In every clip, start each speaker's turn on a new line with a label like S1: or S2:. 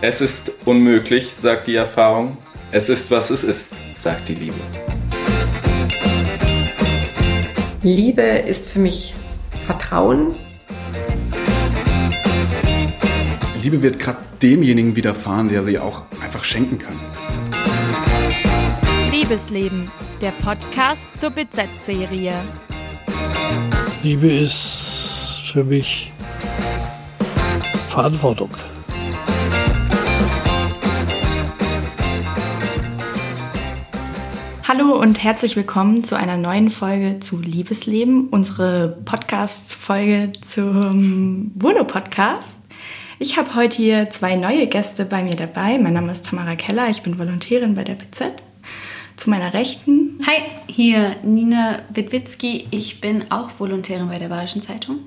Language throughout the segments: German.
S1: Es ist unmöglich, sagt die Erfahrung. Es ist, was es ist, sagt die Liebe.
S2: Liebe ist für mich Vertrauen.
S3: Liebe wird gerade demjenigen widerfahren, der sie auch einfach schenken kann.
S4: Liebesleben, der Podcast zur BZ-Serie.
S5: Liebe ist für mich Verantwortung.
S6: Hallo und herzlich willkommen zu einer neuen Folge zu Liebesleben, unsere Podcast-Folge zum Wohno-Podcast. Ich habe heute hier zwei neue Gäste bei mir dabei. Mein Name ist Tamara Keller, ich bin Volontärin bei der BZ. Zu meiner Rechten.
S7: Hi, hier Nina Witwitzki. Ich bin auch Volontärin bei der Bayerischen Zeitung.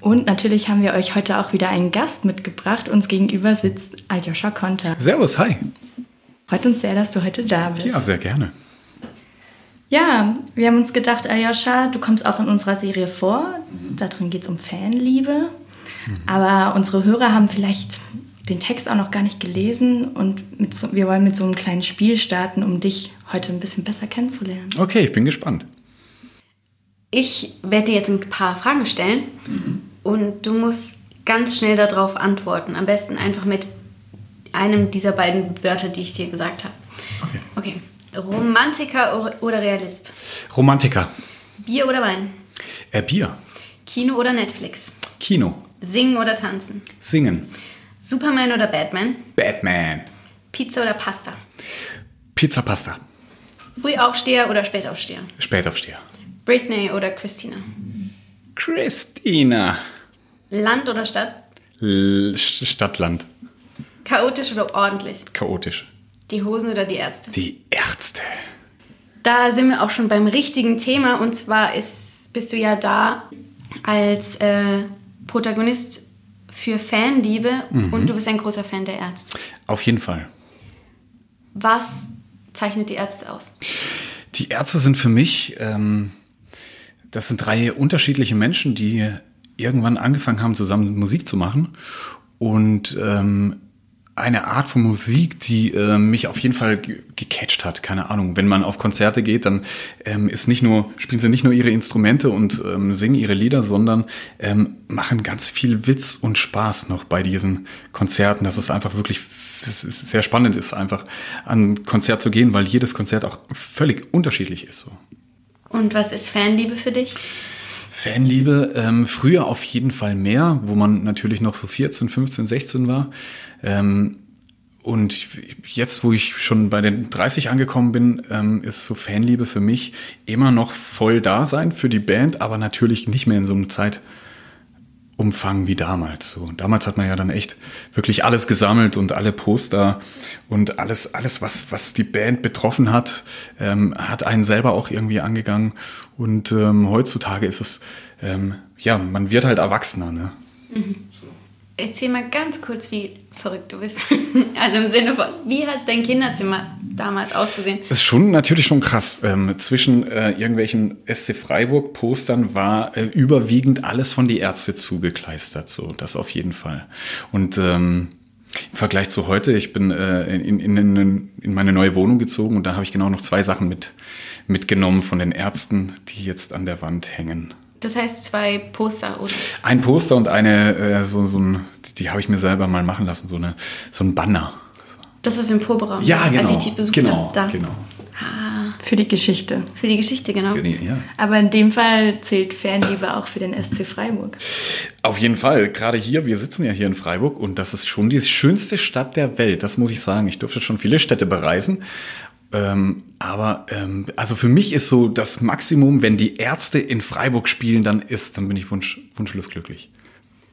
S6: Und natürlich haben wir euch heute auch wieder einen Gast mitgebracht. Uns gegenüber sitzt Aljoscha Konter.
S3: Servus, hi.
S6: Freut uns sehr, dass du heute da bist.
S3: Ja, sehr gerne.
S6: Ja, wir haben uns gedacht, Aljoscha, du kommst auch in unserer Serie vor. Darin geht es um Fanliebe. Aber unsere Hörer haben vielleicht den Text auch noch gar nicht gelesen und mit so, wir wollen mit so einem kleinen Spiel starten, um dich heute ein bisschen besser kennenzulernen.
S3: Okay, ich bin gespannt.
S7: Ich werde dir jetzt ein paar Fragen stellen und du musst ganz schnell darauf antworten. Am besten einfach mit einem dieser beiden Wörter, die ich dir gesagt habe.
S3: Okay.
S7: Okay. Romantiker or- oder Realist?
S3: Romantiker.
S7: Bier oder Wein?
S3: Äh, Bier.
S7: Kino oder Netflix?
S3: Kino.
S7: Singen oder tanzen?
S3: Singen.
S7: Superman oder Batman?
S3: Batman.
S7: Pizza oder Pasta?
S3: Pizza Pasta.
S7: Frühaufsteher oder Spätaufsteher?
S3: Spätaufsteher.
S7: Britney oder Christina?
S3: Christina.
S7: Land oder Stadt?
S3: L Stadtland.
S7: Chaotisch oder ordentlich?
S3: Chaotisch.
S7: Die Hosen oder die Ärzte?
S3: Die Ärzte.
S7: Da sind wir auch schon beim richtigen Thema und zwar ist, bist du ja da als äh, Protagonist für Fanliebe und du bist ein großer Fan der Ärzte.
S3: Auf jeden Fall.
S7: Was zeichnet die Ärzte aus?
S3: Die Ärzte sind für mich, ähm, das sind drei unterschiedliche Menschen, die irgendwann angefangen haben, zusammen Musik zu machen. Und ähm, eine Art von Musik, die äh, mich auf jeden Fall ge- gecatcht hat. Keine Ahnung. Wenn man auf Konzerte geht, dann ähm, ist nicht nur, spielen sie nicht nur ihre Instrumente und ähm, singen ihre Lieder, sondern ähm, machen ganz viel Witz und Spaß noch bei diesen Konzerten. Das ist einfach wirklich ist sehr spannend ist, einfach an ein Konzert zu gehen, weil jedes Konzert auch völlig unterschiedlich ist. So.
S7: Und was ist Fanliebe für dich?
S3: Fanliebe, ähm, früher auf jeden Fall mehr, wo man natürlich noch so 14, 15, 16 war. Ähm, und jetzt, wo ich schon bei den 30 angekommen bin, ähm, ist so Fanliebe für mich immer noch voll da sein für die Band, aber natürlich nicht mehr in so einem Zeitumfang wie damals. So, damals hat man ja dann echt wirklich alles gesammelt und alle Poster und alles, alles was, was die Band betroffen hat, ähm, hat einen selber auch irgendwie angegangen. Und ähm, heutzutage ist es, ähm, ja, man wird halt erwachsener. Ne?
S7: Erzähl mal ganz kurz, wie verrückt du bist. Also im Sinne von, wie hat dein Kinderzimmer damals ausgesehen?
S3: Das ist schon natürlich schon krass. Ähm, zwischen äh, irgendwelchen SC Freiburg Postern war äh, überwiegend alles von die Ärzte zugekleistert, so das auf jeden Fall. Und ähm, im Vergleich zu heute, ich bin äh, in, in, in, in meine neue Wohnung gezogen und da habe ich genau noch zwei Sachen mit mitgenommen von den Ärzten, die jetzt an der Wand hängen.
S7: Das heißt zwei Poster oder
S3: Ein Poster und eine äh, so so ein, die habe ich mir selber mal machen lassen, so eine so ein Banner.
S7: das was im Proberaum
S3: Ja, genau.
S7: als ich dich besucht
S3: genau,
S7: habe. Da.
S3: genau.
S6: Für die Geschichte.
S7: Für die Geschichte, genau.
S3: Ja.
S6: Aber in dem Fall zählt Fanliebe auch für den SC Freiburg.
S3: Auf jeden Fall, gerade hier, wir sitzen ja hier in Freiburg und das ist schon die schönste Stadt der Welt, das muss ich sagen. Ich durfte schon viele Städte bereisen. Ähm, aber ähm, also für mich ist so das Maximum, wenn die Ärzte in Freiburg spielen, dann ist, dann bin ich wunsch, wunschlos glücklich.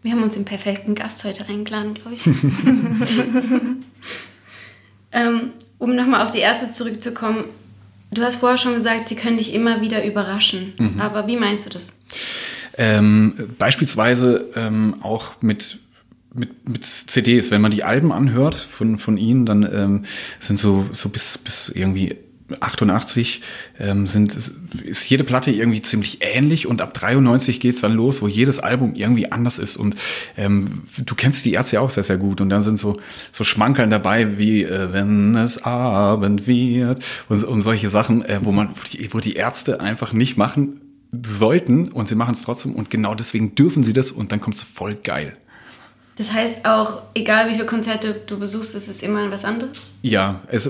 S7: Wir haben uns den perfekten Gast heute reingeladen, glaube ich. ähm, um nochmal auf die Ärzte zurückzukommen. Du hast vorher schon gesagt, sie können dich immer wieder überraschen.
S3: Mhm.
S7: Aber wie meinst du das?
S3: Ähm, beispielsweise ähm, auch mit, mit, mit CDs, wenn man die Alben anhört von, von ihnen, dann ähm, sind so, so bis, bis irgendwie 88 ähm, sind, ist jede Platte irgendwie ziemlich ähnlich und ab 93 geht's dann los, wo jedes Album irgendwie anders ist und ähm, du kennst die Ärzte ja auch sehr, sehr gut und dann sind so, so Schmankeln dabei wie äh, wenn es Abend wird und, und solche Sachen, äh, wo man, wo die, wo die Ärzte einfach nicht machen sollten und sie machen es trotzdem und genau deswegen dürfen sie das und dann kommt's voll geil.
S7: Das heißt auch, egal wie viele Konzerte du besuchst, ist es immer was anderes?
S3: Ja, es,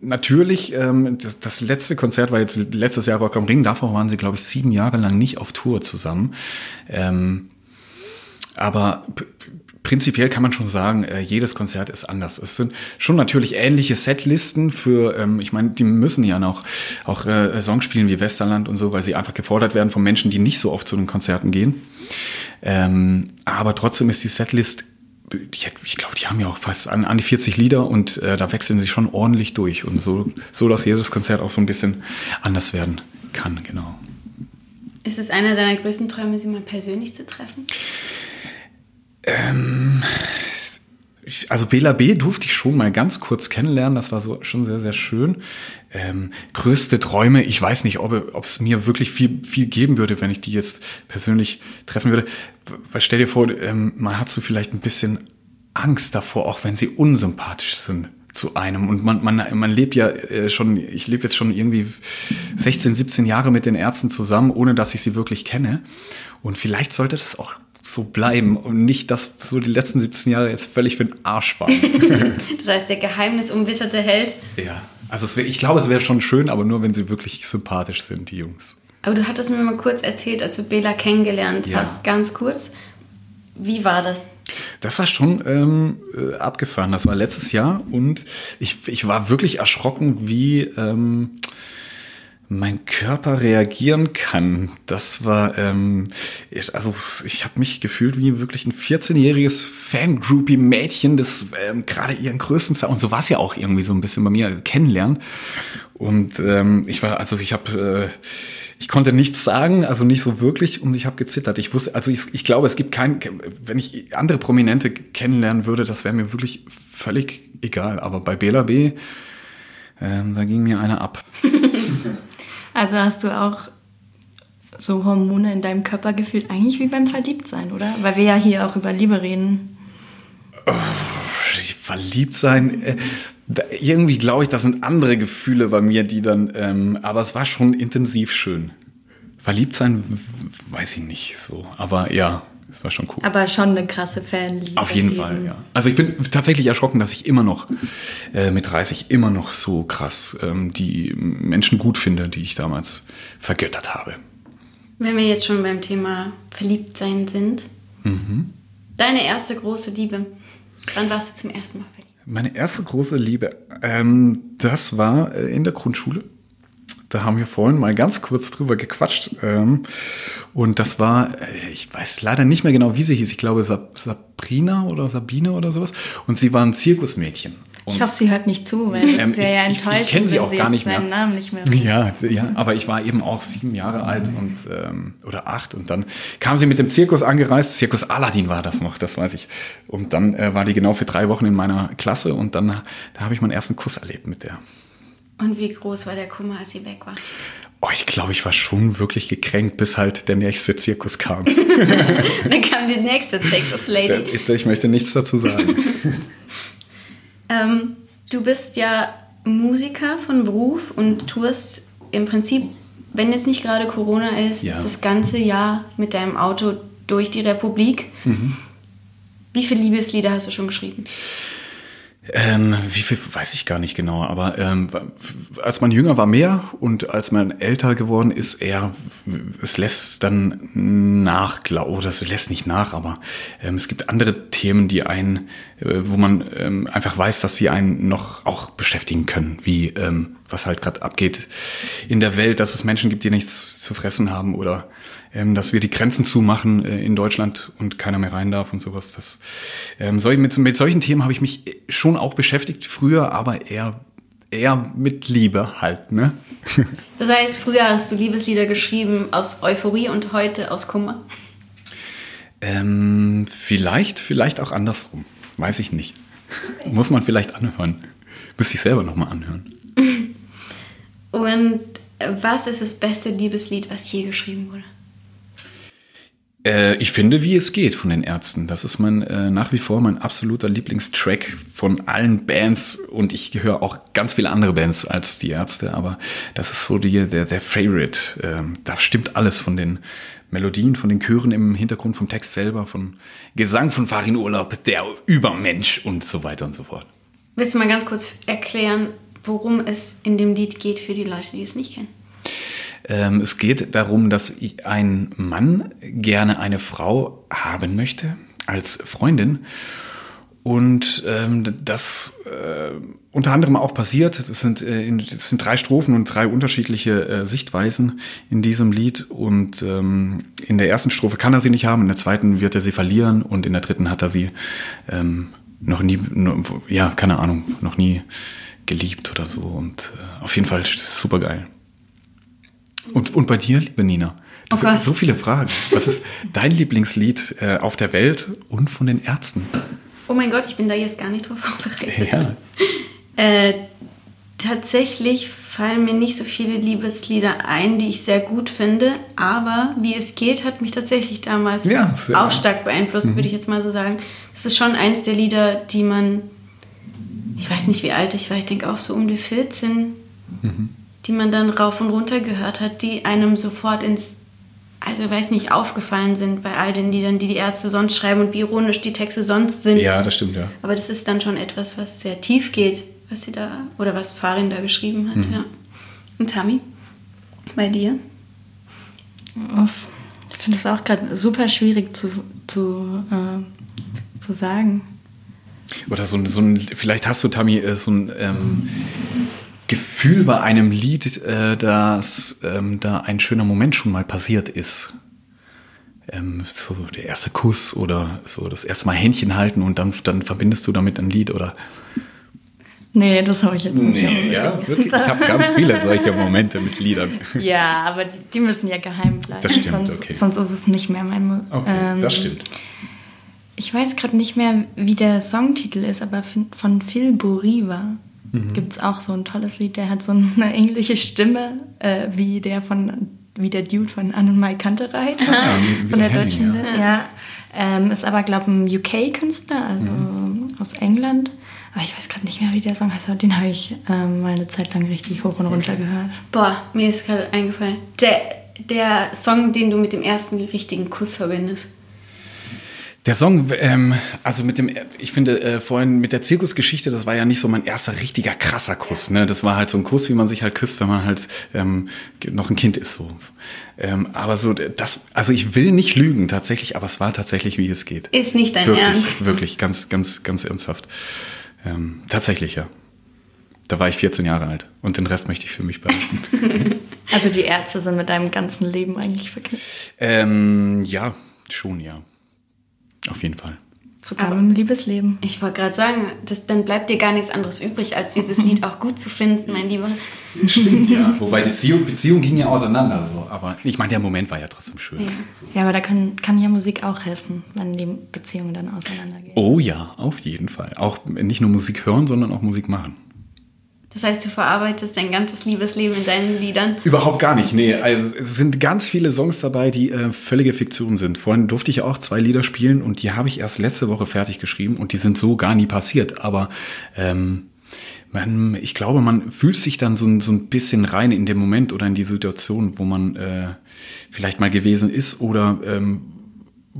S3: natürlich, ähm, das, das letzte Konzert war jetzt letztes Jahr Rock am Ring, davor waren sie, glaube ich, sieben Jahre lang nicht auf Tour zusammen. Ähm, aber prinzipiell kann man schon sagen, äh, jedes Konzert ist anders. Es sind schon natürlich ähnliche Setlisten für, ähm, ich meine, die müssen ja noch auch äh, Songs spielen wie Westerland und so, weil sie einfach gefordert werden von Menschen, die nicht so oft zu den Konzerten gehen. Ähm, aber trotzdem ist die Setlist, ich glaube, die haben ja auch fast an, an die 40 Lieder und äh, da wechseln sie schon ordentlich durch und so, so, dass jedes Konzert auch so ein bisschen anders werden kann, genau.
S7: Ist es einer deiner größten Träume, sie mal persönlich zu treffen?
S3: Ich- Also Bela B. durfte ich schon mal ganz kurz kennenlernen. Das war so schon sehr, sehr schön. Ähm, größte Träume. Ich weiß nicht, ob es mir wirklich viel, viel geben würde, wenn ich die jetzt persönlich treffen würde. Weil stell dir vor, ähm, man hat so vielleicht ein bisschen Angst davor, auch wenn sie unsympathisch sind zu einem. Und man, man, man lebt ja äh, schon, ich lebe jetzt schon irgendwie 16, 17 Jahre mit den Ärzten zusammen, ohne dass ich sie wirklich kenne. Und vielleicht sollte das auch so bleiben und nicht, dass so die letzten 17 Jahre jetzt völlig für den Arsch waren.
S7: Das heißt, der geheimnisumwitterte Held.
S3: ja, also wär, ich glaube, es wäre schon schön, aber nur, wenn sie wirklich sympathisch sind, die Jungs.
S7: Aber du hattest mir mal kurz erzählt, als du Bela kennengelernt
S3: Ja.
S7: hast, ganz kurz. Wie war das?
S3: Das war schon ähm, äh, abgefahren. Das war letztes Jahr und ich, ich war wirklich erschrocken, wie ähm, mein Körper reagieren kann. Das war, ähm, also ich habe mich gefühlt wie wirklich ein 14-jähriges Fangroupie-Mädchen, das ähm, gerade ihren größten Sound, und so war es ja auch irgendwie so ein bisschen bei mir, kennenlernt. Und ähm, ich war, also ich habe... Äh, ich konnte nichts sagen, also nicht so wirklich und ich habe gezittert. Ich wusste, also ich, ich glaube, es gibt keinen, wenn ich andere Prominente kennenlernen würde, das wäre mir wirklich völlig egal. Aber bei Bela B, ähm, da ging mir einer ab.
S6: Also hast du auch so Hormone in deinem Körper gefühlt, eigentlich wie beim Verliebtsein, oder? Weil wir ja hier auch über Liebe reden.
S3: Verliebt sein, äh, irgendwie glaube ich, das sind andere Gefühle bei mir, die dann, ähm, aber es war schon intensiv schön. Verliebt sein, weiß ich nicht so, aber ja, es war schon cool.
S6: Aber schon eine krasse Fanliebe.
S3: Auf jeden
S6: eben.
S3: Fall, ja. Also ich bin tatsächlich erschrocken, dass ich immer noch äh, mit 30 immer noch so krass ähm, die Menschen gut finde, die ich damals vergöttert habe.
S7: Wenn wir jetzt schon beim Thema Verliebtsein sind.
S3: Mhm.
S7: Deine erste große Liebe. Wann warst du zum ersten Mal verliebt?
S3: Meine erste große Liebe, ähm, das war äh, in der Grundschule. Da haben wir vorhin mal ganz kurz drüber gequatscht. Ähm, und das war, äh, ich weiß leider nicht mehr genau, wie sie hieß. Ich glaube Sab Sabrina oder Sabine oder sowas. Und sie war ein Zirkusmädchen. Und
S6: Ich hoffe, sie hört nicht zu, weil das
S3: Ähm,
S6: wäre ja
S3: ich- ich- ich
S6: enttäuschend,
S3: kenn sie auch
S6: sie
S3: gar nicht mehr.
S6: Namen nicht mehr
S3: Ja, ja, aber ich war eben auch sieben Jahre alt und ähm, oder acht und dann kam sie mit dem Zirkus angereist. Zirkus Aladdin war das noch, das weiß ich. Und dann äh, war die genau für drei Wochen in meiner Klasse und dann da habe ich meinen ersten Kuss erlebt mit der.
S7: Und wie groß war der Kummer, als sie weg war?
S3: Oh, ich glaube, ich war schon wirklich gekränkt, bis halt der nächste Zirkus kam.
S7: Dann kam die nächste Texas Lady.
S3: ich, ich möchte nichts dazu sagen.
S7: Ähm, du bist ja Musiker von Beruf und tourst im Prinzip, wenn jetzt nicht gerade Corona ist,
S3: Ja.
S7: das ganze Jahr mit deinem Auto durch die Republik.
S3: Mhm.
S7: Wie viele Liebeslieder hast du schon geschrieben?
S3: Ähm, wie viel weiß ich gar nicht genau, aber ähm, als man jünger war mehr und als man älter geworden ist eher, es lässt dann nach, oder es lässt nicht nach, aber ähm, es gibt andere Themen, die einen, wo man ähm, einfach weiß, dass sie einen noch auch beschäftigen können, wie ähm, was halt gerade abgeht in der Welt, dass es Menschen gibt, die nichts zu fressen haben oder ähm, dass wir die Grenzen zumachen äh, in Deutschland und keiner mehr rein darf und sowas. Das, ähm, sol- mit, mit solchen Themen habe ich mich schon auch beschäftigt, früher, aber eher, eher mit Liebe halt, ne?
S7: Das heißt, früher hast du Liebeslieder geschrieben aus Euphorie und heute aus Kummer.
S3: ähm, vielleicht, vielleicht auch andersrum. Weiß ich nicht. Muss man vielleicht anhören. Müsste ich selber nochmal anhören.
S7: Und was ist das beste Liebeslied, was je geschrieben wurde?
S3: Äh, ich finde, wie es geht von den Ärzten. Das ist mein äh, nach wie vor mein absoluter Lieblingstrack von allen Bands und ich höre auch ganz viele andere Bands als die Ärzte, aber das ist so die, der, der Favorite. Ähm, da stimmt alles von den Melodien, von den Chören im Hintergrund, vom Text selber, von Gesang von Farin Urlaub, der Übermensch und so weiter und so fort.
S7: Willst du mal ganz kurz erklären, worum es in dem Lied geht für die Leute, die es nicht kennen?
S3: Ähm, es geht darum, dass ein Mann gerne eine Frau haben möchte als Freundin. Und ähm, das äh, unter anderem auch passiert. Es sind, äh, es sind drei Strophen und drei unterschiedliche äh, Sichtweisen in diesem Lied. Und ähm, in der ersten Strophe kann er sie nicht haben, in der zweiten wird er sie verlieren und in der dritten hat er sie ähm, noch nie, no, ja, keine Ahnung, noch nie geliebt oder so. Und äh, auf jeden Fall super geil. Und, und bei dir, liebe Nina? Du,
S7: Oh
S3: so viele Fragen. Was ist dein Lieblingslied äh, auf der Welt und von den Ärzten?
S7: Oh mein Gott, ich bin da jetzt gar nicht drauf vorbereitet.
S3: Ja.
S7: Äh, tatsächlich fallen mir nicht so viele Liebeslieder ein, die ich sehr gut finde, aber wie es geht, hat mich tatsächlich damals
S3: Ja,
S7: auch stark beeinflusst, würde ich jetzt mal so sagen. Das ist schon eins der Lieder, die man, ich weiß nicht wie alt ich war, ich denke auch so um die 14, die man dann rauf und runter gehört hat, die einem sofort ins, also ich weiß nicht, aufgefallen sind bei all den Liedern, die die Ärzte sonst schreiben und wie ironisch die Texte sonst sind.
S3: Ja, das stimmt, ja.
S7: Aber das ist dann schon etwas, was sehr tief geht, was sie da, oder was Farin da geschrieben hat, ja. Und Tami, bei dir?
S6: Uff. Ich finde es auch gerade super schwierig zu, zu, äh, zu sagen.
S3: Oder so, ein- so ein, vielleicht hast du, Tammy, äh, so ein ähm, Gefühl bei einem Lied, äh, dass ähm, da ein schöner Moment schon mal passiert ist. Ähm, so der erste Kuss oder so das erste Mal Händchen halten und dann, dann verbindest du damit ein Lied oder.
S6: Nee, das habe ich jetzt nicht.
S3: wirklich. Ich habe ganz viele solche Momente mit Liedern.
S6: Ja, aber die müssen ja geheim bleiben.
S3: Das stimmt,
S6: sonst,
S3: okay.
S6: Sonst ist es nicht mehr mein. Mu- ähm,
S3: das stimmt.
S6: Ich weiß gerade nicht mehr, wie der Songtitel ist, aber von Phil Boriva
S3: Mhm.
S6: gibt es auch so ein tolles Lied. Der hat so eine ähnliche Stimme äh, wie der von wie der Dude von Anne und Mike Kantereit
S3: Ja, wie
S6: von der
S3: der
S6: deutschen
S3: Henning,
S6: Welt. Ja. Ähm, ist aber, glaube ich, ein UK-Künstler, also
S3: Mhm.
S6: aus England. Aber ich weiß gerade nicht mehr, wie der Song heißt, aber den habe ich ähm, mal eine Zeit lang richtig hoch und runter gehört.
S7: Boah, mir ist gerade eingefallen. Der, der Song, den du mit dem ersten richtigen Kuss verbindest.
S3: Der Song, ähm, also mit dem, ich finde äh, vorhin mit der Zirkusgeschichte, das war ja nicht so mein erster richtiger krasser Kuss. Ne? Das war halt so ein Kuss, wie man sich halt küsst, wenn man halt ähm, noch ein Kind ist. So. Ähm, aber so das, also ich will nicht lügen tatsächlich, aber es war tatsächlich, wie es geht.
S7: Ist nicht dein
S3: wirklich,
S7: Ernst.
S3: Wirklich, ganz, ganz, ganz ernsthaft. Ähm, tatsächlich, ja. Da war ich 14 Jahre alt und den Rest möchte ich für mich behalten.
S6: Also die Ärzte sind mit deinem ganzen Leben eigentlich verknüpft.
S3: ähm, ja, schon, ja. Auf jeden Fall.
S6: Sogar
S7: Aber-
S6: mit dem Liebesleben.
S7: Ich wollte gerade sagen, das, dann bleibt dir gar nichts anderes übrig, als dieses Lied auch gut zu finden, mein Lieber.
S3: Stimmt, ja. Wobei die Beziehung, Beziehung ging ja auseinander so. Aber ich meine, der Moment war ja trotzdem schön.
S6: Ja, aber da kann, kann ja Musik auch helfen, wenn die Beziehungen dann auseinandergehen.
S3: Oh ja, auf jeden Fall. Auch nicht nur Musik hören, sondern auch Musik machen.
S7: Das heißt, du verarbeitest dein ganzes Liebesleben in deinen Liedern.
S3: Überhaupt gar nicht. Nee, also es sind ganz viele Songs dabei, die äh, völlige Fiktion sind. Vorhin durfte ich auch zwei Lieder spielen und die habe ich erst letzte Woche fertig geschrieben und die sind so gar nie passiert. Aber ähm, man, ich glaube, man fühlt sich dann so, so ein bisschen rein in den Moment oder in die Situation, wo man äh, vielleicht mal gewesen ist oder ähm,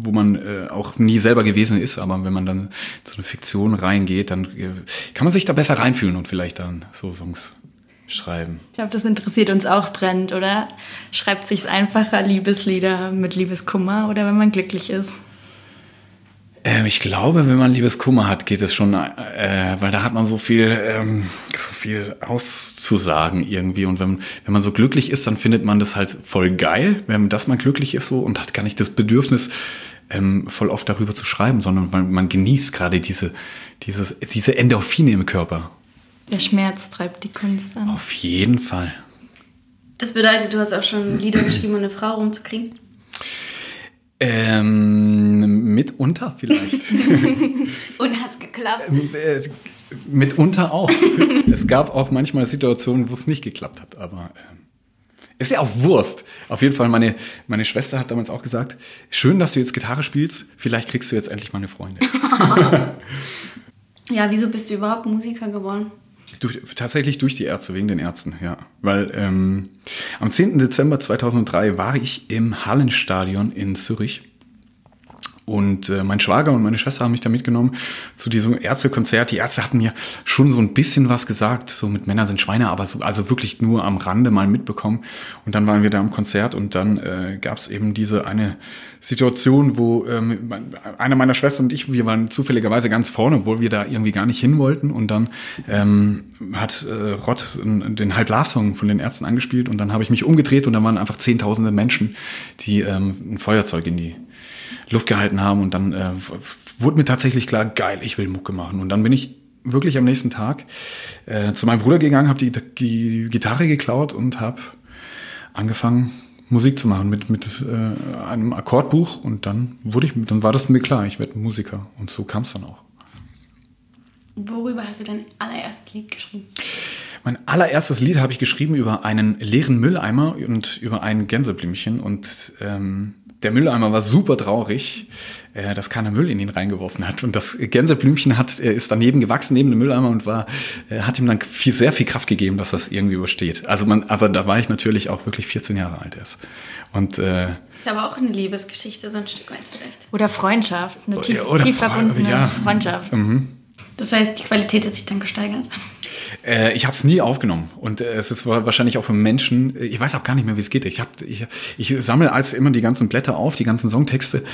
S3: wo man äh, auch nie selber gewesen ist, aber wenn man dann in so eine Fiktion reingeht, dann äh, kann man sich da besser reinfühlen und vielleicht dann so Songs schreiben.
S6: Ich glaube, das interessiert uns auch brennend, oder? Schreibt sich's einfacher, Liebeslieder mit Liebeskummer oder wenn man glücklich ist?
S3: Ähm, ich glaube, wenn man Liebeskummer hat, geht es schon, äh, weil da hat man so viel, ähm, so viel auszusagen irgendwie. Und wenn, wenn man so glücklich ist, dann findet man das halt voll geil, wenn dass man glücklich ist so und hat gar nicht das Bedürfnis, ähm, voll oft darüber zu schreiben, sondern weil man genießt gerade diese, dieses, diese Endorphine im Körper.
S6: Der Schmerz treibt die Kunst an.
S3: Auf jeden Fall.
S7: Das bedeutet, du hast auch schon Lieder geschrieben, um eine Frau rumzukriegen.
S3: Ähm, mitunter vielleicht.
S7: Und hat's geklappt.
S3: Ähm, äh, Mitunter auch. es gab auch manchmal Situationen, wo es nicht geklappt hat, aber ähm, ist ja auch Wurst. Auf jeden Fall, meine, meine Schwester hat damals auch gesagt, schön, dass du jetzt Gitarre spielst, vielleicht kriegst du jetzt endlich mal eine Freundin.
S7: Ja, wieso bist du überhaupt Musiker geworden?
S3: Durch, tatsächlich durch die Ärzte, wegen den Ärzten, ja. Weil ähm, am 10. Dezember 2003 war ich im Hallenstadion in Zürich. Und äh, mein Schwager und meine Schwester haben mich da mitgenommen zu diesem Ärztekonzert. Die Ärzte hatten mir schon so ein bisschen was gesagt, so mit Männer sind Schweine, aber so, also wirklich nur am Rande mal mitbekommen. Und dann waren wir da am Konzert und dann äh, gab es eben diese eine Situation, wo ähm, eine meiner Schwestern und ich, wir waren zufälligerweise ganz vorne, obwohl wir da irgendwie gar nicht hin wollten. Und dann ähm, hat äh, Rott den Halb-Love-Song von den Ärzten angespielt und dann habe ich mich umgedreht und da waren einfach zehntausende Menschen, die ähm, ein Feuerzeug in die Luft gehalten haben und dann äh, wurde mir tatsächlich klar, geil, ich will Mucke machen. Und dann bin ich wirklich am nächsten Tag äh, zu meinem Bruder gegangen, habe die, die Gitarre geklaut und habe angefangen Musik zu machen mit mit äh, einem Akkordbuch und dann wurde ich dann war das mir klar, ich werde Musiker und so kam es dann auch.
S7: Worüber hast du dein allererstes Lied geschrieben?
S3: Mein allererstes Lied habe ich geschrieben über einen leeren Mülleimer und über ein Gänseblümchen und ähm, der Mülleimer war super traurig, äh, dass keiner Müll in ihn reingeworfen hat. Und das Gänseblümchen hat, er ist daneben gewachsen, neben dem Mülleimer und war, äh, hat ihm dann viel, sehr viel Kraft gegeben, dass das irgendwie übersteht. Also man, aber da war ich natürlich auch wirklich 14 Jahre alt erst. Und äh,
S7: Ist aber auch eine Liebesgeschichte, so ein Stück weit vielleicht.
S6: Oder Freundschaft, eine tief,
S3: oder
S6: tief verbundene
S3: ja.
S6: Freundschaft.
S7: Das heißt, die Qualität hat sich dann gesteigert.
S3: Äh, ich habe es nie aufgenommen und äh, es ist wa- wahrscheinlich auch für Menschen. äh, Ich weiß auch gar nicht mehr, wie es geht. Ich hab, ich, ich sammle als immer die ganzen Blätter auf, die ganzen Songtexte,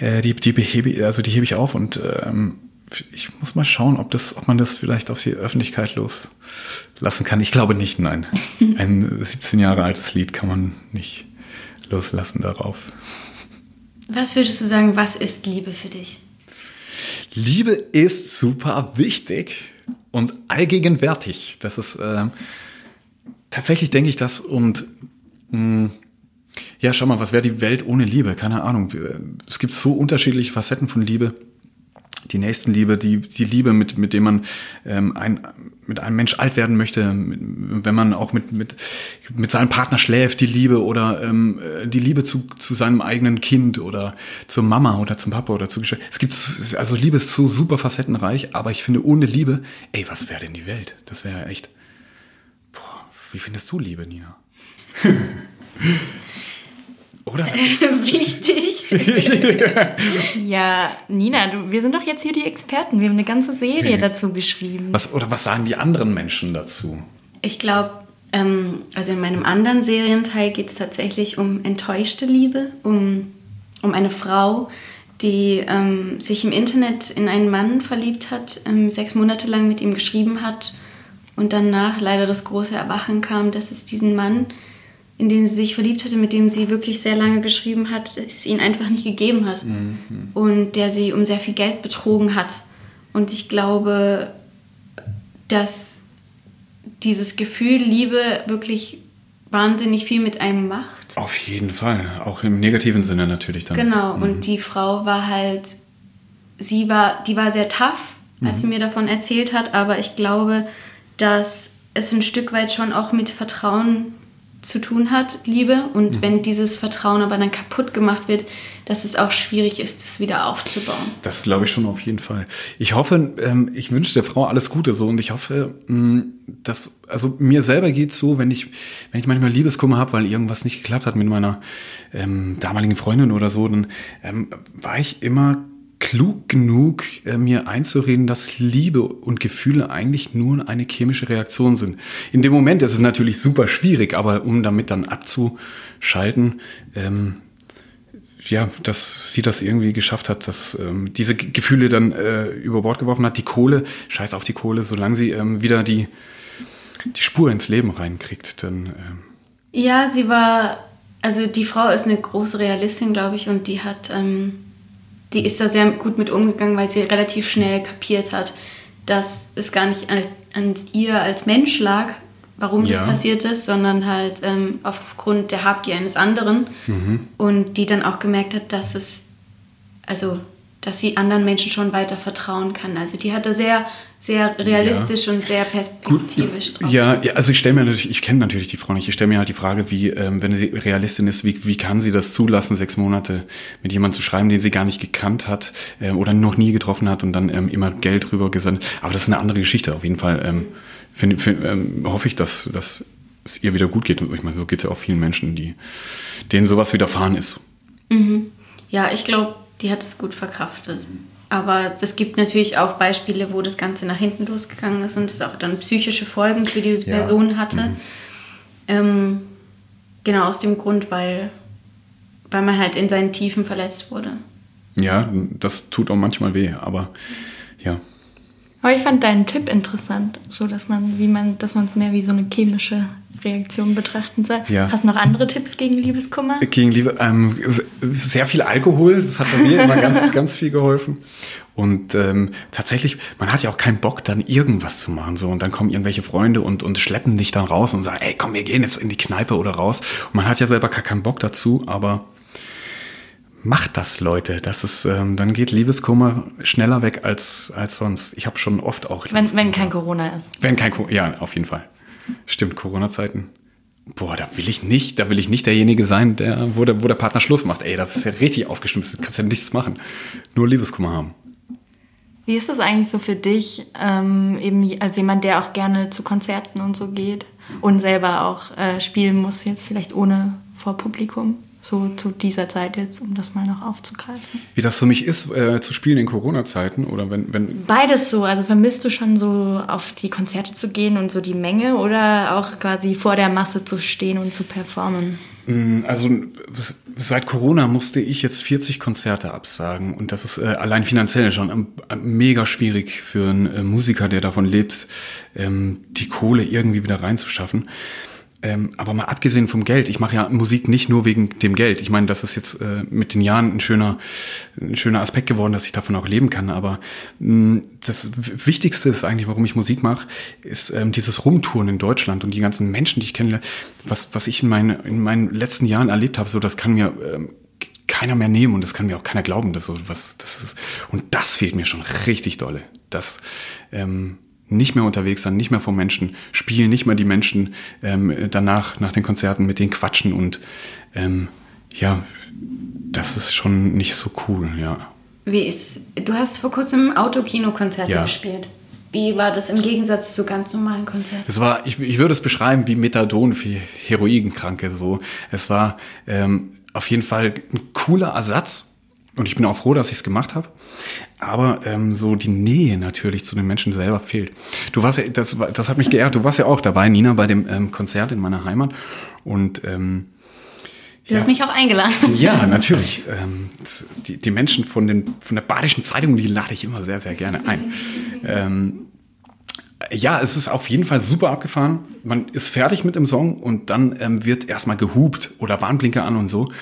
S3: äh, die die behebe, also die hebe ich auf und ähm, ich muss mal schauen, ob das, ob man das vielleicht auf die Öffentlichkeit loslassen kann. Ich glaube nicht. Nein, ein 17 Jahre altes Lied kann man nicht loslassen darauf.
S7: Was würdest du sagen, was ist Liebe für dich?
S3: Liebe ist super wichtig und allgegenwärtig. Das ist ähm, tatsächlich denke ich das und mh, ja, schau mal, was wäre die Welt ohne Liebe? Keine Ahnung. Es gibt so unterschiedliche Facetten von Liebe. Die Nächstenliebe, die, die Liebe, mit, mit dem man ähm, ein, mit einem Mensch alt werden möchte, mit, wenn man auch mit, mit, mit seinem Partner schläft, die Liebe oder ähm, äh, die Liebe zu, zu seinem eigenen Kind oder zur Mama oder zum Papa oder zu Geschwister. Es gibt, also Liebe ist so super facettenreich, aber ich finde, ohne Liebe, ey, was wäre denn die Welt? Das wäre echt, boah, wie findest du Liebe, Nina? oder?
S7: Wichtig.
S6: Ja, Nina, du, wir sind doch jetzt hier die Experten. Wir haben eine ganze Serie
S3: Mhm.
S6: dazu geschrieben.
S3: Was, oder was sagen die anderen Menschen dazu?
S7: Ich glaube, ähm, also in meinem anderen Serienteil geht es tatsächlich um enttäuschte Liebe, um, um eine Frau, die ähm, sich im Internet in einen Mann verliebt hat, ähm, sechs Monate lang mit ihm geschrieben hat und danach leider das große Erwachen kam, dass es diesen Mann, in den sie sich verliebt hatte, mit dem sie wirklich sehr lange geschrieben hat, es ihn einfach nicht gegeben hat und der sie um sehr viel Geld betrogen hat. Und ich glaube, dass dieses Gefühl Liebe wirklich wahnsinnig viel mit einem macht.
S3: Auf jeden Fall. Auch im negativen Sinne natürlich dann.
S7: Genau, und die Frau war halt, sie war, die war sehr tough, als sie mir davon erzählt hat, aber ich glaube, dass es ein Stück weit schon auch mit Vertrauen zu tun hat, Liebe. Und wenn dieses Vertrauen aber dann kaputt gemacht wird, dass es auch schwierig ist, es wieder aufzubauen.
S3: Das glaube ich schon auf jeden Fall. Ich hoffe, ähm, ich wünsche der Frau alles Gute so und ich hoffe, mh, dass, also mir selber geht's so, wenn ich, wenn ich manchmal Liebeskummer habe, weil irgendwas nicht geklappt hat mit meiner ähm, damaligen Freundin oder so, dann ähm, war ich immer klug genug, äh, mir einzureden, dass Liebe und Gefühle eigentlich nur eine chemische Reaktion sind. In dem Moment ist es natürlich super schwierig, aber um damit dann abzuschalten, ähm, ja, dass sie das irgendwie geschafft hat, dass ähm, diese G- Gefühle dann äh, über Bord geworfen hat. Die Kohle, scheiß auf die Kohle, solange sie ähm, wieder die, die Spur ins Leben reinkriegt, dann ähm,
S7: Ja, sie war, also die Frau ist eine große Realistin, glaube ich, und die hat, ähm, die ist da sehr gut mit umgegangen, weil sie relativ schnell kapiert hat, dass es gar nicht an, an ihr als Mensch lag, warum das
S3: Ja.
S7: passiert ist, sondern halt ähm, aufgrund der Habgier eines anderen. Und die dann auch gemerkt hat, dass es, also dass sie anderen Menschen schon weiter vertrauen kann. Also die hat da sehr, sehr realistisch und sehr perspektivisch drauf.
S3: Ja, ja, also ich stelle mir natürlich, ich kenne natürlich die Frau nicht, ich stelle mir halt die Frage, wie, ähm, wenn sie Realistin ist, wie, wie kann sie das zulassen, sechs Monate mit jemandem zu schreiben, den sie gar nicht gekannt hat ähm, oder noch nie getroffen hat und dann ähm, immer Geld rüber gesandt. Aber das ist eine andere Geschichte auf jeden Fall. Ähm, find, find, ähm, hoffe ich, dass, dass es ihr wieder gut geht. Und ich meine, so geht es ja auch vielen Menschen, die, denen sowas widerfahren ist.
S7: Mhm. Ja, ich glaube, die hat es gut verkraftet. Aber es gibt natürlich auch Beispiele, wo das Ganze nach hinten losgegangen ist und es auch dann psychische Folgen für diese
S3: Ja.
S7: Person hatte.
S3: Mhm.
S7: Ähm, genau aus dem Grund, weil, weil man halt in seinen Tiefen verletzt wurde.
S3: Ja, das tut auch manchmal weh, aber ja.
S6: Aber ich fand deinen Tipp interessant, so dass man, wie man, dass man es mehr wie so eine chemische Reaktion betrachten soll.
S3: Ja.
S6: Hast du noch andere Tipps gegen Liebeskummer?
S3: Gegen Liebe, ähm, sehr viel Alkohol, das hat bei mir immer ganz, ganz viel geholfen. Und ähm, tatsächlich, man hat ja auch keinen Bock, dann irgendwas zu machen. So. Und dann kommen irgendwelche Freunde und, und schleppen dich dann raus und sagen, ey, komm, wir gehen jetzt in die Kneipe oder raus. Und man hat ja selber gar keinen Bock dazu, aber macht das, Leute. Das ist, ähm, dann geht Liebeskummer schneller weg als, als sonst. Ich habe schon oft auch.
S6: Wenn, wenn kein Corona ist.
S3: Wenn kein Co ja, auf jeden Fall. Stimmt, Corona-Zeiten. Boah, da will ich nicht, da will ich nicht derjenige sein, der, wo der, wo der Partner Schluss macht. Ey, da bist du ja richtig aufgestimmt, du kannst ja nichts machen. Nur Liebeskummer haben.
S6: Wie ist das eigentlich so für dich, ähm, eben als jemand, der auch gerne zu Konzerten und so geht und selber auch äh, spielen muss, jetzt vielleicht ohne Vorpublikum? So zu dieser Zeit jetzt, um das mal noch aufzugreifen.
S3: Wie das für mich ist, äh, zu spielen in Corona-Zeiten oder wenn, wenn,
S6: Beides so, also vermisst du schon so auf die Konzerte zu gehen und so die Menge oder auch quasi vor der Masse zu stehen und zu performen?
S3: Mm, Also seit Corona musste ich jetzt 40 Konzerte absagen und das ist äh, allein finanziell schon ähm, äh, mega schwierig für einen äh, Musiker, der davon lebt, ähm, die Kohle irgendwie wieder reinzuschaffen. Ähm, aber mal abgesehen vom Geld, ich mache ja Musik nicht nur wegen dem Geld. Ich meine, das ist jetzt äh, mit den Jahren ein schöner, ein schöner Aspekt geworden, dass ich davon auch leben kann. Aber mh, das W- Wichtigste ist eigentlich, warum ich Musik mache, ist ähm, dieses Rumtouren in Deutschland und die ganzen Menschen, die ich kennenlerne. Was, was ich in, meine, in meinen letzten Jahren erlebt habe, so das kann mir ähm, keiner mehr nehmen und das kann mir auch keiner glauben, dass so was das ist. Und das fehlt mir schon richtig dolle. Das ähm, nicht mehr unterwegs sein, nicht mehr vor Menschen spielen, nicht mehr die Menschen ähm, danach nach den Konzerten mit denen quatschen und ähm, ja, das ist schon nicht so cool, ja.
S7: Wie ist, du hast vor kurzem Autokino-Konzerte
S3: Ja.
S7: gespielt. Wie war das im Gegensatz zu ganz normalen Konzerten?
S3: Es war, ich, ich würde es beschreiben wie Methadon für Heroinkranke. So, es war ähm, auf jeden Fall ein cooler Ersatz und ich bin auch froh, dass ich es gemacht habe. Aber ähm, so die Nähe natürlich zu den Menschen selber fehlt. Du warst ja, das, das hat mich geehrt. Du warst ja auch dabei, Nina, bei dem ähm, Konzert in meiner Heimat und ähm,
S7: Du hast mich auch eingeladen.
S3: ja, natürlich. Ähm, die, die Menschen von, den, von der Badischen Zeitung, die lade ich immer sehr, sehr gerne ein. Ähm, ja, es ist auf jeden Fall super abgefahren. Man ist fertig mit dem Song und dann ähm, wird erstmal gehupt oder Warnblinker an und so.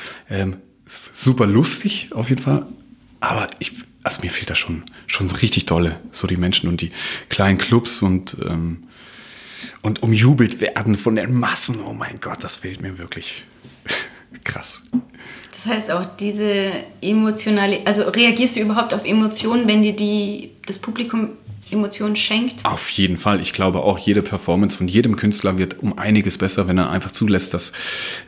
S3: Super lustig auf jeden Fall. Aber ich, also mir fehlt das schon, schon richtig dolle. So die Menschen und die kleinen Clubs und, ähm, und umjubelt werden von den Massen. Oh mein Gott, das fehlt mir wirklich. Krass.
S7: Das heißt auch diese emotionale, also reagierst du überhaupt auf Emotionen, wenn dir die, das Publikum Emotionen schenkt?
S3: Auf jeden Fall. Ich glaube auch, jede Performance von jedem Künstler wird um einiges besser, wenn er einfach zulässt, dass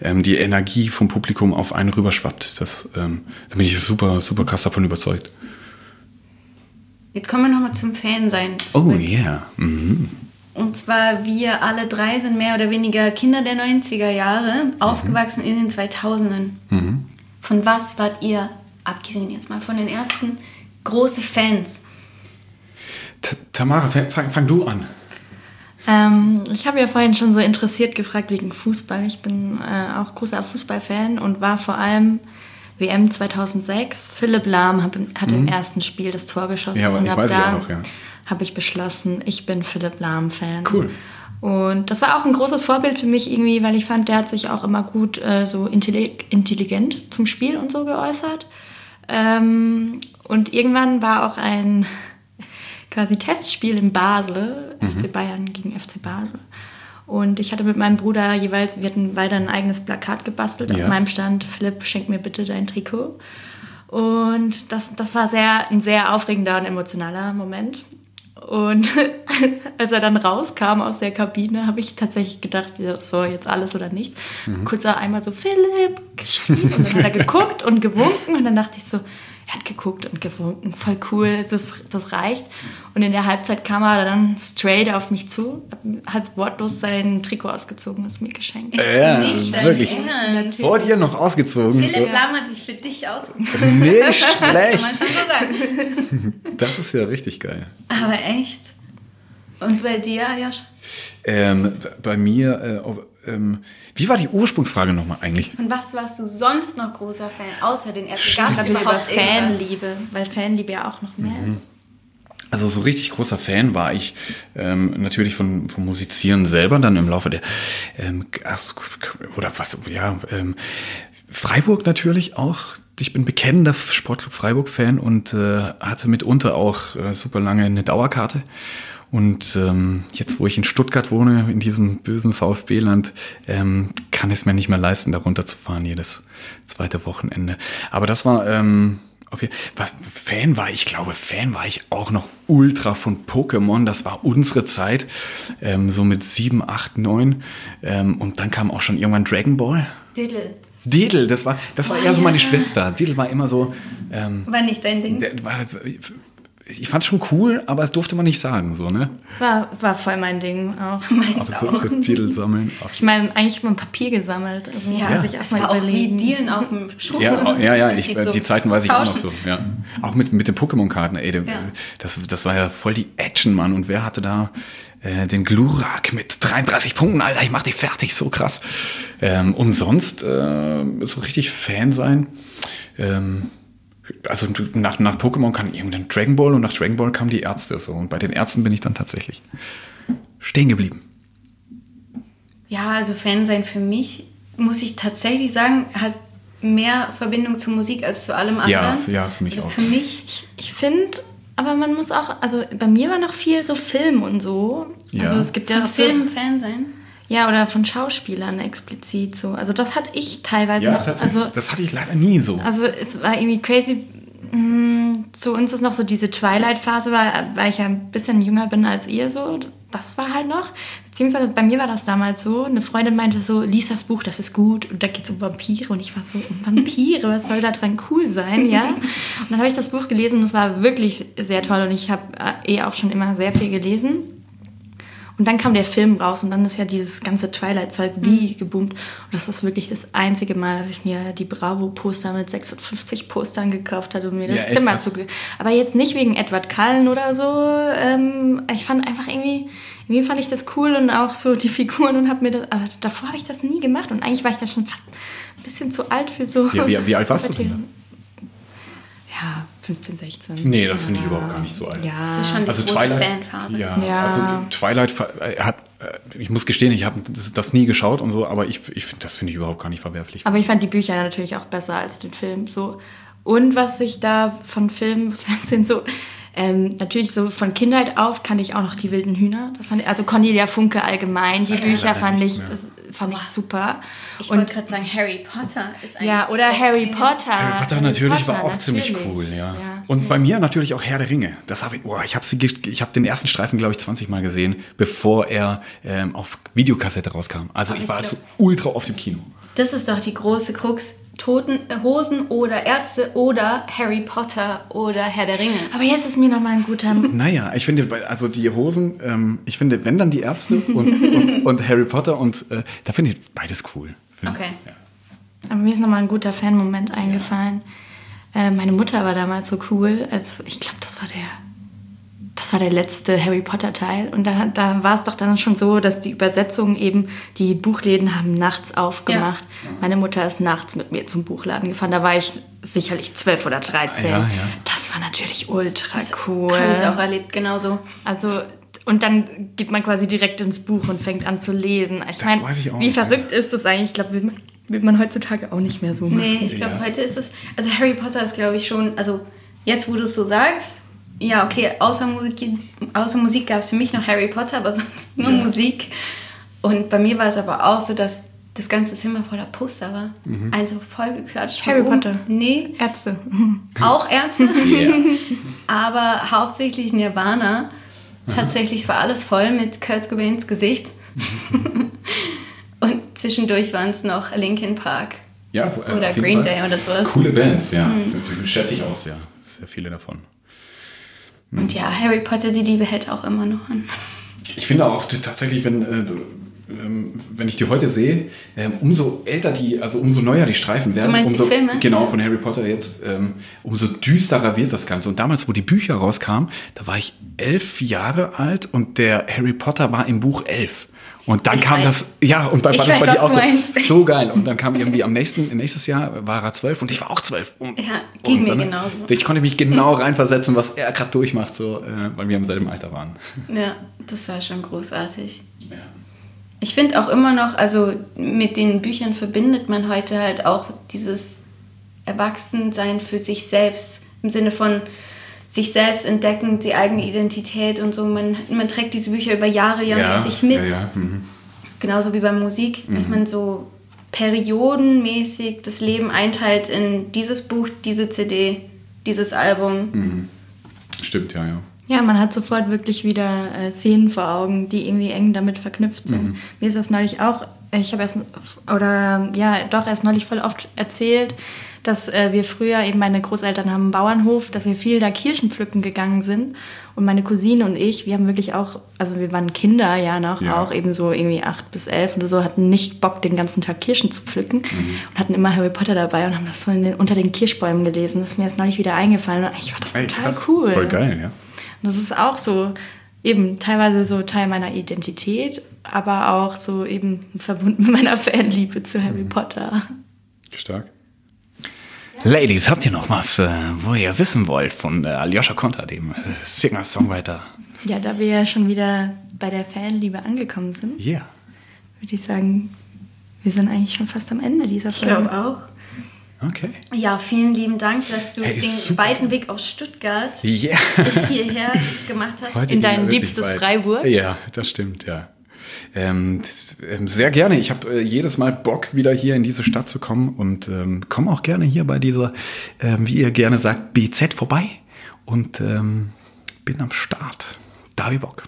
S3: ähm, die Energie vom Publikum auf einen rüberschwappt. Das, ähm, da bin ich super, super krass davon überzeugt.
S7: Jetzt kommen wir nochmal zum Fansein
S3: Oh
S7: zurück.
S3: yeah. Mhm.
S7: Und zwar, wir alle drei sind mehr oder weniger Kinder der 90er Jahre, aufgewachsen in den 2000ern.
S3: Mhm.
S7: Von was wart ihr, abgesehen jetzt mal von den Ärzten, große Fans?
S3: Tamara, fang, fang, du an.
S6: Ähm, ich habe ja vorhin schon so interessiert gefragt wegen Fußball. Ich bin äh, auch großer Fußballfan und war vor allem WM 2006. Philipp Lahm hab, hat im ersten Spiel das Tor geschossen.
S3: Mhm. Ja, aber
S6: und
S3: ich weiß ja
S6: da
S3: noch, ja.
S6: habe ich beschlossen, ich bin Philipp Lahm-Fan.
S3: Cool.
S6: Und das war auch ein großes Vorbild für mich irgendwie, weil ich fand, der hat sich auch immer gut äh, so intelli- intelligent zum Spiel und so geäußert. Ähm, und irgendwann war auch ein quasi Testspiel in Basel, FC Bayern gegen FC Basel. Und ich hatte mit meinem Bruder jeweils, wir hatten beide ein eigenes Plakat gebastelt.
S3: Ja.
S6: Auf meinem stand, Philipp, schenk mir bitte dein Trikot. Und das, das war sehr, ein sehr aufregender und emotionaler Moment. Und als er dann rauskam aus der Kabine, habe ich tatsächlich gedacht, so jetzt alles oder nichts. Kurz einmal so, Philipp, geschrieben. Und dann hat er geguckt und gewunken. Und dann dachte ich so, hat geguckt und gewunken, voll cool, das, das reicht. Und in der Halbzeit kam er dann straight auf mich zu, hat wortlos sein Trikot ausgezogen und es mir geschenkt.
S3: Ja,
S7: Nicht dein
S3: wirklich. Vor dir noch ausgezogen.
S7: Philipp
S3: So.
S7: Lahm hat sich für dich ausgesucht.
S3: Nicht
S7: Kann
S3: schlecht.
S7: man schon so sagen.
S3: Das ist ja richtig geil.
S7: Aber echt. Und bei dir, Josh?
S3: Ähm, bei mir, äh, ähm, wie war die Ursprungsfrage nochmal eigentlich?
S7: Von was warst du sonst noch großer Fan, außer den?
S6: Ich
S7: Gab es
S6: über
S7: überhaupt irgendwas?
S6: Fanliebe, weil Fanliebe ja auch noch mehr ist.
S3: Also so richtig großer Fan war ich ähm, natürlich von vom Musizieren selber dann im Laufe der ähm, also, oder was ja ähm, Freiburg natürlich auch. Ich bin bekennender Sportclub Freiburg Fan und äh, hatte mitunter auch äh, super lange eine Dauerkarte. Und ähm, jetzt, wo ich in Stuttgart wohne, in diesem bösen VfB-Land, ähm, kann ich es mir nicht mehr leisten, da runterzufahren jedes zweite Wochenende. Aber das war ähm, auf jeden was Fan war ich, glaube Fan war ich auch noch ultra von Pokémon. Das war unsere Zeit, ähm, so mit sieben, acht, neun. Ähm, und dann kam auch schon irgendwann Dragon Ball.
S7: Diddle.
S3: Diddle, das war, das war eher so meine Schwester. Diddle war immer so, ähm,
S7: War nicht dein Ding.
S3: war, ich fand's schon cool, aber das durfte man nicht sagen, so, ne?
S6: War, war voll mein Ding auch.
S3: Aber so, so Titel sammeln. Ach,
S6: Ich meine, eigentlich habe ich Papier gesammelt. Also
S7: Ja,
S6: sich
S7: es
S6: auch
S7: war
S6: mal
S7: auch wie. Dealen auf dem Schuh.
S3: Ja, ja, ja, ich,
S7: So
S3: die Zeiten weiß ich auch noch
S7: tauschen.
S3: so. Ja. Auch mit, mit den Pokémon-Karten, ey,
S7: Ja.
S3: das, das war ja voll die Action, Mann. Und wer hatte da äh, den Glurak mit 33 Punkten, Alter, ich mach dich fertig, so krass. Ähm, und sonst äh, so richtig Fan sein. Ähm, also nach, nach Pokémon kam irgendein Dragon Ball und nach Dragon Ball kamen die Ärzte so. Und bei den Ärzten bin ich dann tatsächlich stehen geblieben.
S7: Ja, also Fan sein für mich, muss ich tatsächlich sagen, hat mehr Verbindung zur Musik als zu allem anderen.
S3: Ja, ja, für mich
S7: also
S3: auch.
S7: Für mich,
S6: Ich, ich finde, aber man muss auch, also bei mir war noch viel so Film und so.
S3: Ja.
S6: Also es gibt ja
S7: von
S6: auch so,
S7: Film Fan sein.
S6: Ja oder von Schauspielern explizit so. Also das hatte ich teilweise noch. Also
S3: das hatte ich leider nie so.
S6: Also es war irgendwie crazy. Mm, Zu uns ist noch so diese Twilight-Phase, weil, weil ich ja ein bisschen jünger bin als ihr so. Das war halt noch. Beziehungsweise bei mir war das damals so. Eine Freundin meinte so, lies das Buch, das ist gut. Und da geht es um Vampire. Und ich war so, um Vampire, was soll da dran cool sein, ja? Und dann habe ich das Buch gelesen und es war wirklich sehr toll. Und ich habe äh, eh auch schon immer sehr viel gelesen. Und dann kam der Film raus und dann ist ja dieses ganze Twilight-Zeug wie geboomt. Und das ist wirklich das einzige Mal, dass ich mir die Bravo-Poster mit 56 Postern gekauft habe, um mir das
S3: Ja,
S6: Zimmer zu... Aber jetzt nicht wegen Edward Cullen oder so. Ähm, ich fand einfach irgendwie... Irgendwie fand ich das cool und auch so die Figuren und habe mir das... Aber davor habe ich das nie gemacht und eigentlich war ich da schon fast ein bisschen zu alt für so...
S3: Ja, wie- wie alt warst du denn?
S6: Ja, 15, 16.
S3: Nee, das finde ich überhaupt gar nicht so alt.
S6: Ja.
S7: Das ist schon die
S3: Also
S7: große
S3: Twilight,
S7: Fanphase.
S3: ja,
S6: Ja.
S3: also Twilight äh, hat, äh, ich muss gestehen, ich habe das, das nie geschaut und so, aber ich, ich finde, das finde ich überhaupt gar nicht verwerflich.
S6: Aber ich fand die Bücher natürlich auch besser als den Film. So. Und was ich da von Film, Fernsehen so, ähm, natürlich so von Kindheit auf kannte ich auch noch die wilden Hühner. Das fand ich, also Cornelia Funke allgemein, die Bücher fand ich, fand ich super.
S7: Ich
S6: Und
S7: wollte gerade sagen, Harry Potter ist eigentlich
S6: ja, oder Harry. Potter.
S3: Harry Potter natürlich
S6: Potter,
S3: war auch ziemlich
S6: natürlich.
S3: cool, ja.
S6: Ja.
S3: Und bei mir natürlich auch Herr der Ringe. Das habe ich, boah, ich habe sie, ge- ich habe den ersten Streifen glaube ich 20 Mal gesehen, bevor er ähm, auf Videokassette rauskam. Also ich
S7: ich
S3: war
S7: glaub-
S3: also ultra oft im Kino.
S7: Das ist doch die große Krux. Toten äh, Hosen oder Ärzte oder Harry Potter oder Herr der Ringe.
S6: Aber jetzt ist mir noch mal ein guter
S3: Naja, ich finde, also die Hosen, ähm, ich finde, wenn dann die Ärzte und, und, und Harry Potter und äh, da finde ich beides cool. Finde-
S7: Okay.
S3: Ja.
S6: Aber mir ist nochmal ein guter Fan-Moment eingefallen. Äh, meine Mutter war damals so cool, als ich glaube, das war der, das war der letzte Harry Potter Teil. Und da, da war es doch dann schon so, dass die Übersetzungen eben, die Buchläden haben nachts aufgemacht. Meine Mutter ist nachts mit mir zum Buchladen gefahren. Da war ich sicherlich zwölf oder 13.
S3: Ja, ja.
S6: Das war natürlich ultra cool.
S7: Habe ich auch erlebt, genauso.
S6: Also, und dann geht man quasi direkt ins Buch und fängt an zu lesen. Ich
S3: Das
S6: meine,
S3: weiß ich auch
S6: wie verrückt ist das eigentlich? Ich glaube, will man, will man heutzutage auch nicht mehr so machen.
S7: Nee, ich glaube,
S3: Ja.
S7: heute ist es. Also Harry Potter ist, glaube ich, schon. Also jetzt, wo du es so sagst, ja, okay, außer Musik, außer Musik gab es für mich noch Harry Potter, aber sonst nur
S3: Ja.
S7: Musik. Und bei mir war es aber auch so, dass das ganze Zimmer voller Poster war. Also voll geklatscht. von
S6: Harry. Potter.
S7: Nee,
S6: Ärzte.
S7: auch Ärzte.
S3: Yeah.
S7: aber hauptsächlich Nirvana. Tatsächlich war alles voll mit Kurt Cobains Gesicht. Und zwischendurch waren es noch Linkin Park
S3: Ja, äh,
S7: oder Green
S3: Fall.
S7: Day oder sowas.
S3: Coole Bands, ja. Schätze ich aus, ja. Sehr viele davon.
S7: Und ja, Harry Potter, die Liebe hält auch immer noch an.
S3: Ich finde auch tatsächlich, wenn, äh, wenn ich die heute sehe, ähm, umso älter die, also umso neuer die Streifen werden,
S7: meinst die
S3: umso
S7: Filme?
S3: genau von Harry Potter jetzt, ähm, umso düsterer wird das Ganze. Und damals, wo die Bücher rauskamen, da war ich elf Jahre alt und der Harry Potter war im Buch elf. Und dann
S7: Ich
S3: kam
S7: weiß.
S3: das, ja, und bei, war das bei dir auch so, so geil. Und dann kam irgendwie am nächsten, nächstes Jahr war er zwölf und ich war auch zwölf. Und,
S7: Ja, ging
S3: und
S7: mir
S3: dann-
S7: genauso.
S3: Ich konnte mich genau reinversetzen, was er gerade durchmacht, so, äh, weil wir im selben Alter waren.
S7: Ja, das war schon großartig. Ich finde auch immer noch, also mit den Büchern verbindet man heute halt auch dieses Erwachsensein für sich selbst. Im Sinne von sich selbst entdecken, die eigene Identität und so. Man, man trägt diese Bücher über Jahre ja, mit sich mit.
S3: Ja, ja. Mhm.
S7: Genauso wie bei Musik, dass man so periodenmäßig das Leben einteilt in dieses Buch, diese CD, dieses Album.
S3: Stimmt, ja, ja.
S6: Ja, man hat sofort wirklich wieder äh, Szenen vor Augen, die irgendwie eng damit verknüpft sind. Mir ist das neulich auch, ich habe erst, oder ja, doch erst neulich voll oft erzählt, dass äh, wir früher eben meine Großeltern haben einen Bauernhof, dass wir viel da Kirschen pflücken gegangen sind. Und meine Cousine und ich, wir haben wirklich auch, also wir waren Kinder ja noch,
S3: Ja.
S6: auch eben so irgendwie acht bis elf oder so, hatten nicht Bock, den ganzen Tag Kirschen zu pflücken und hatten immer Harry Potter dabei und haben das so in den, unter den Kirschbäumen gelesen. Das ist mir erst neulich wieder eingefallen und eigentlich war das
S3: Ey,
S6: total
S3: krass.
S6: cool.
S3: Voll geil, ja.
S6: Und das ist auch so eben teilweise so Teil meiner Identität, aber auch so eben verbunden mit meiner Fanliebe zu
S3: Mhm.
S6: Harry Potter.
S3: Stark. Ladies, habt ihr noch was, äh, wo ihr wissen wollt von äh, Aljoscha Konter, dem äh, Singer-Songwriter?
S6: Ja, da wir ja schon wieder bei der Fanliebe angekommen sind,
S3: Yeah.
S6: würde ich sagen, wir sind eigentlich schon fast am Ende dieser
S7: Ich
S6: Folge.
S7: glaube auch.
S3: Okay.
S7: Ja, vielen lieben Dank, dass du
S3: Ey,
S7: den
S3: super.
S7: weiten Weg aus Stuttgart
S3: Yeah.
S7: hierher gemacht hast.
S3: Heute
S6: In dein liebstes
S3: weit.
S6: Freiburg?
S3: Ja, das stimmt, ja. Ähm, ähm, sehr gerne. Ich habe äh, jedes Mal Bock, wieder hier in diese Stadt zu kommen und ähm, komme auch gerne hier bei dieser, ähm, wie ihr gerne sagt, BZ vorbei und ähm, bin am Start. Da hab ich Bock.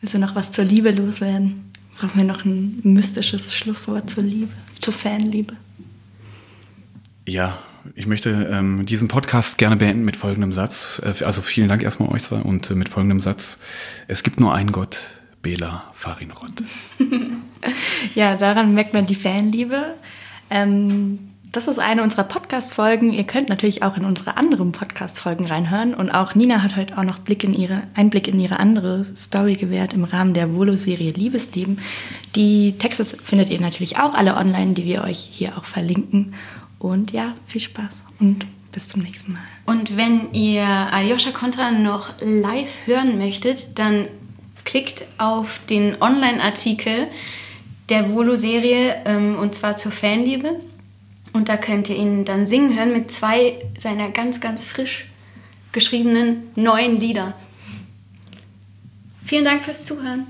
S6: Willst du noch was zur Liebe loswerden? Brauchen wir noch ein mystisches Schlusswort zur Liebe, zur Fanliebe?
S3: Ja, ich möchte ähm, diesen Podcast gerne beenden mit folgendem Satz. Äh, also vielen Dank erstmal euch und äh, mit folgendem Satz. Es gibt nur einen Gott, Bela Farinrod.
S6: Ja, daran merkt man die Fanliebe. Ähm, das ist eine unserer Podcast-Folgen. Ihr könnt natürlich auch in unsere anderen Podcast-Folgen reinhören. Und auch Nina hat heute auch noch Blick in ihre, Einblick in ihre andere Story gewährt im Rahmen der Volo-Serie Liebesleben. Die Texte findet ihr natürlich auch alle online, die wir euch hier auch verlinken. Und ja, viel Spaß und bis zum nächsten Mal.
S7: Und wenn ihr Aljoscha Kontra noch live hören möchtet, dann klickt auf den Online-Artikel der Volo-Serie ähm, und zwar zur Fanliebe. Und da könnt ihr ihn dann singen hören mit zwei seiner ganz, ganz frisch geschriebenen neuen Lieder. Vielen Dank fürs Zuhören.